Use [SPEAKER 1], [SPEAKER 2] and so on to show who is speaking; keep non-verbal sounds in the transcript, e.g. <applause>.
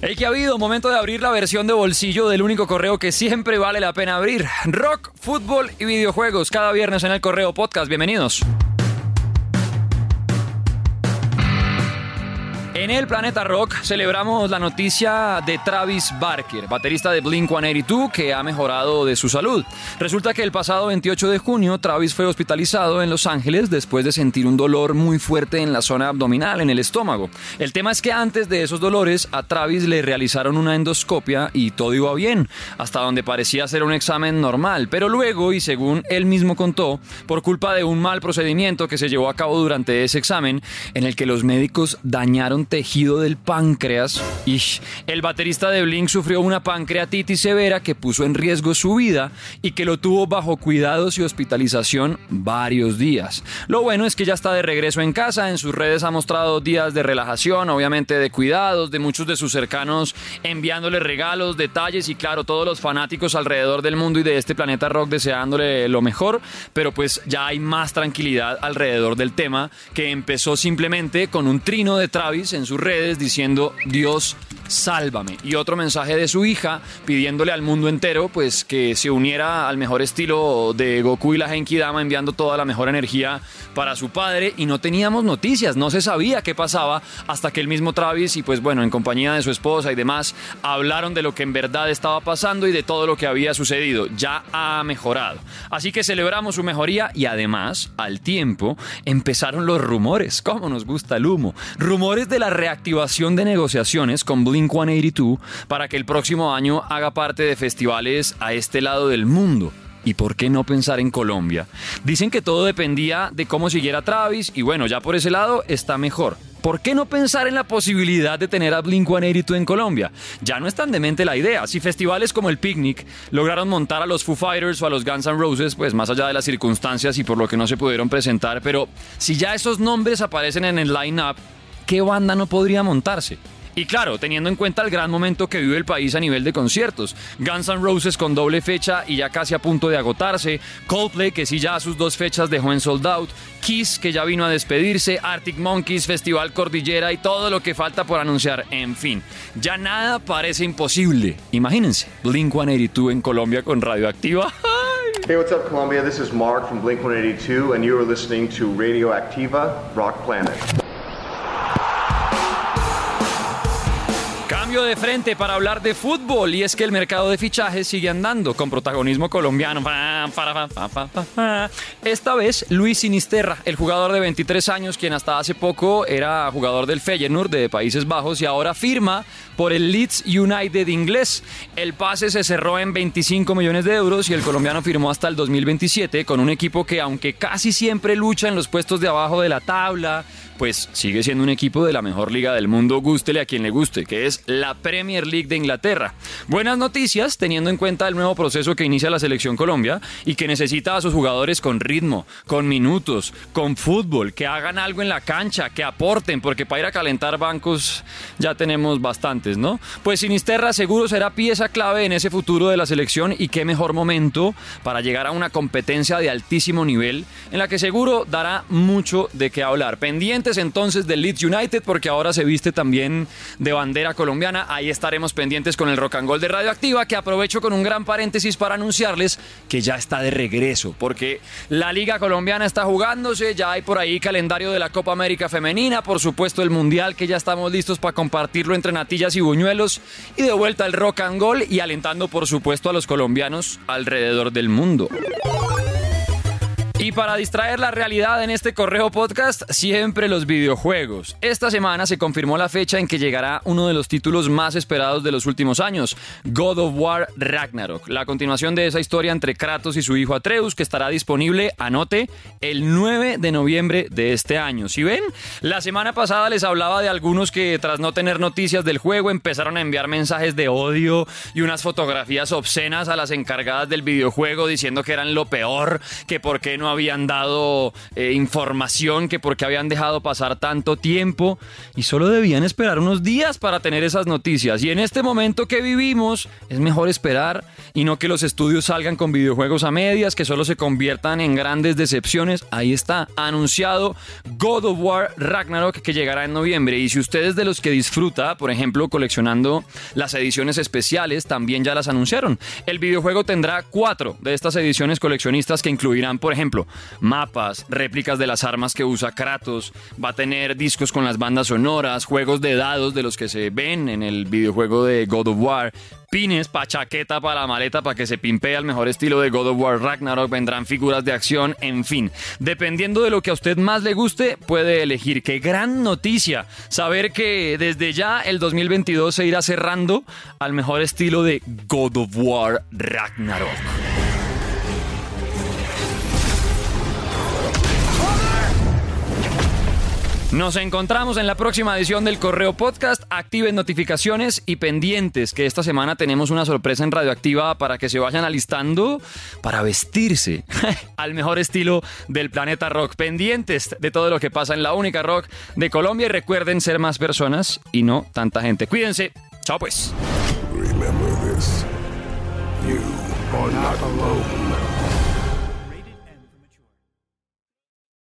[SPEAKER 1] El que ha habido, momento de abrir la versión de bolsillo del único correo que siempre vale la pena abrir. Rock, fútbol y videojuegos cada viernes en el correo podcast. Bienvenidos. En el Planeta Rock celebramos la noticia de Travis Barker, baterista de Blink 182, que ha mejorado de su salud. Resulta que el pasado 28 de junio, Travis fue hospitalizado en Los Ángeles después de sentir un dolor muy fuerte en la zona abdominal, en el estómago. El tema es que antes de esos dolores, a Travis le realizaron una endoscopia y todo iba bien, hasta donde parecía ser un examen normal. Pero luego, y según él mismo contó, por culpa de un mal procedimiento que se llevó a cabo durante ese examen, en el que los médicos dañaron tejido del páncreas. Y el baterista de Blink sufrió una pancreatitis severa que puso en riesgo su vida y que lo tuvo bajo cuidados y hospitalización varios días. Lo bueno es que ya está de regreso en casa, en sus redes ha mostrado días de relajación, obviamente de cuidados, de muchos de sus cercanos enviándole regalos, detalles y claro, todos los fanáticos alrededor del mundo y de este planeta rock deseándole lo mejor, pero pues ya hay más tranquilidad alrededor del tema que empezó simplemente con un trino de Travis en sus redes diciendo Dios sálvame y otro mensaje de su hija pidiéndole al mundo entero pues que se uniera al mejor estilo de Goku y la Genki Dama enviando toda la mejor energía para su padre. Y no teníamos noticias, no se sabía qué pasaba hasta que el mismo Travis y pues bueno en compañía de su esposa y demás hablaron de lo que en verdad estaba pasando y de todo lo que había sucedido, ya ha mejorado. Así que celebramos su mejoría y además al tiempo empezaron los rumores, como nos gusta el humo, rumores de la reactivación de negociaciones con Blink 182 para que el próximo año haga parte de festivales a este lado del mundo. ¿Y por qué no pensar en Colombia? Dicen que todo dependía de cómo siguiera Travis y bueno, ya por ese lado está mejor. ¿Por qué no pensar en la posibilidad de tener a Blink 182 en Colombia? Ya no es tan demente la idea. Si festivales como el Picnic lograron montar a los Foo Fighters o a los Guns N' Roses, pues más allá de las circunstancias y por lo que no se pudieron presentar, pero si ya esos nombres aparecen en el line-up, ¿qué banda no podría montarse? Y claro, teniendo en cuenta el gran momento que vive el país a nivel de conciertos. Guns N' Roses con doble fecha y ya casi a punto de agotarse. Coldplay, que sí ya a sus dos fechas dejó en sold out. Kiss, que ya vino a despedirse. Arctic Monkeys, Festival Cordillera y todo lo que falta por anunciar. En fin, ya nada parece imposible. Imagínense, Blink 182 en Colombia con Radioactiva. <laughs>
[SPEAKER 2] Hey, what's up, Colombia? This is Mark from Blink 182, and you are listening to Radioactiva Rock Planet.
[SPEAKER 1] De frente para hablar de fútbol y es que el mercado de fichajes sigue andando con protagonismo colombiano. Esta vez Luis Sinisterra, el jugador de 23 años, quien hasta hace poco era jugador del Feyenoord de Países Bajos y ahora firma por el Leeds United inglés. El pase se cerró en 25 millones de euros y el colombiano firmó hasta el 2027 con un equipo que aunque casi siempre lucha en los puestos de abajo de la tabla, pues sigue siendo un equipo de la mejor liga del mundo, gústele a quien le guste, que es la Premier League de Inglaterra. Buenas noticias teniendo en cuenta el nuevo proceso que inicia la selección Colombia y que necesita a sus jugadores con ritmo, con minutos, con fútbol, que hagan algo en la cancha, que aporten, porque para ir a calentar bancos ya tenemos bastantes, ¿no? Pues Sinisterra seguro será pieza clave en ese futuro de la selección y qué mejor momento para llegar a una competencia de altísimo nivel en la que seguro dará mucho de qué hablar. Pendiente entonces del Leeds United porque ahora se viste también de bandera colombiana. Ahí estaremos pendientes con el rock and roll de Radioactiva que aprovecho con un gran paréntesis para anunciarles que ya está de regreso porque la liga colombiana está jugándose, ya hay por ahí calendario de la Copa América femenina, por supuesto el Mundial que ya estamos listos para compartirlo entre natillas y buñuelos y de vuelta el rock and roll y alentando por supuesto a los colombianos alrededor del mundo. Y para distraer la realidad en este correo podcast, siempre los videojuegos. Esta semana se confirmó la fecha en que llegará uno de los títulos más esperados de los últimos años, God of War Ragnarok, la continuación de esa historia entre Kratos y su hijo Atreus, que estará disponible, anote, el 9 de noviembre de este año. Si ven, la semana pasada les hablaba de algunos que tras no tener noticias del juego empezaron a enviar mensajes de odio y unas fotografías obscenas a las encargadas del videojuego diciendo que eran lo peor, que por qué no habían dado eh, información, que porque habían dejado pasar tanto tiempo y solo debían esperar unos días para tener esas noticias. Y en este momento que vivimos es mejor esperar y no que los estudios salgan con videojuegos a medias, que solo se conviertan en grandes decepciones. Ahí está, anunciado God of War Ragnarok que llegará en noviembre. Y si ustedes de los que disfruta, por ejemplo, coleccionando las ediciones especiales, también ya las anunciaron. El videojuego tendrá cuatro de estas ediciones coleccionistas que incluirán, por ejemplo, mapas, réplicas de las armas que usa Kratos, va a tener discos con las bandas sonoras, juegos de dados de los que se ven en el videojuego de God of War, pines pa' chaqueta para la maleta para que se pimpee al mejor estilo de God of War Ragnarok, vendrán figuras de acción, en fin. Dependiendo de lo que a usted más le guste, puede elegir. Qué gran noticia saber que desde ya el 2022 se irá cerrando al mejor estilo de God of War Ragnarok. Nos encontramos en la próxima edición del Correo Podcast. Activen notificaciones y pendientes que esta semana tenemos una sorpresa en Radioactiva para que se vayan alistando para vestirse <laughs> al mejor estilo del planeta rock. Pendientes de todo lo que pasa en la única rock de Colombia y recuerden ser más personas y no tanta gente. Cuídense. Chao pues.
[SPEAKER 3] Remember this. You are not.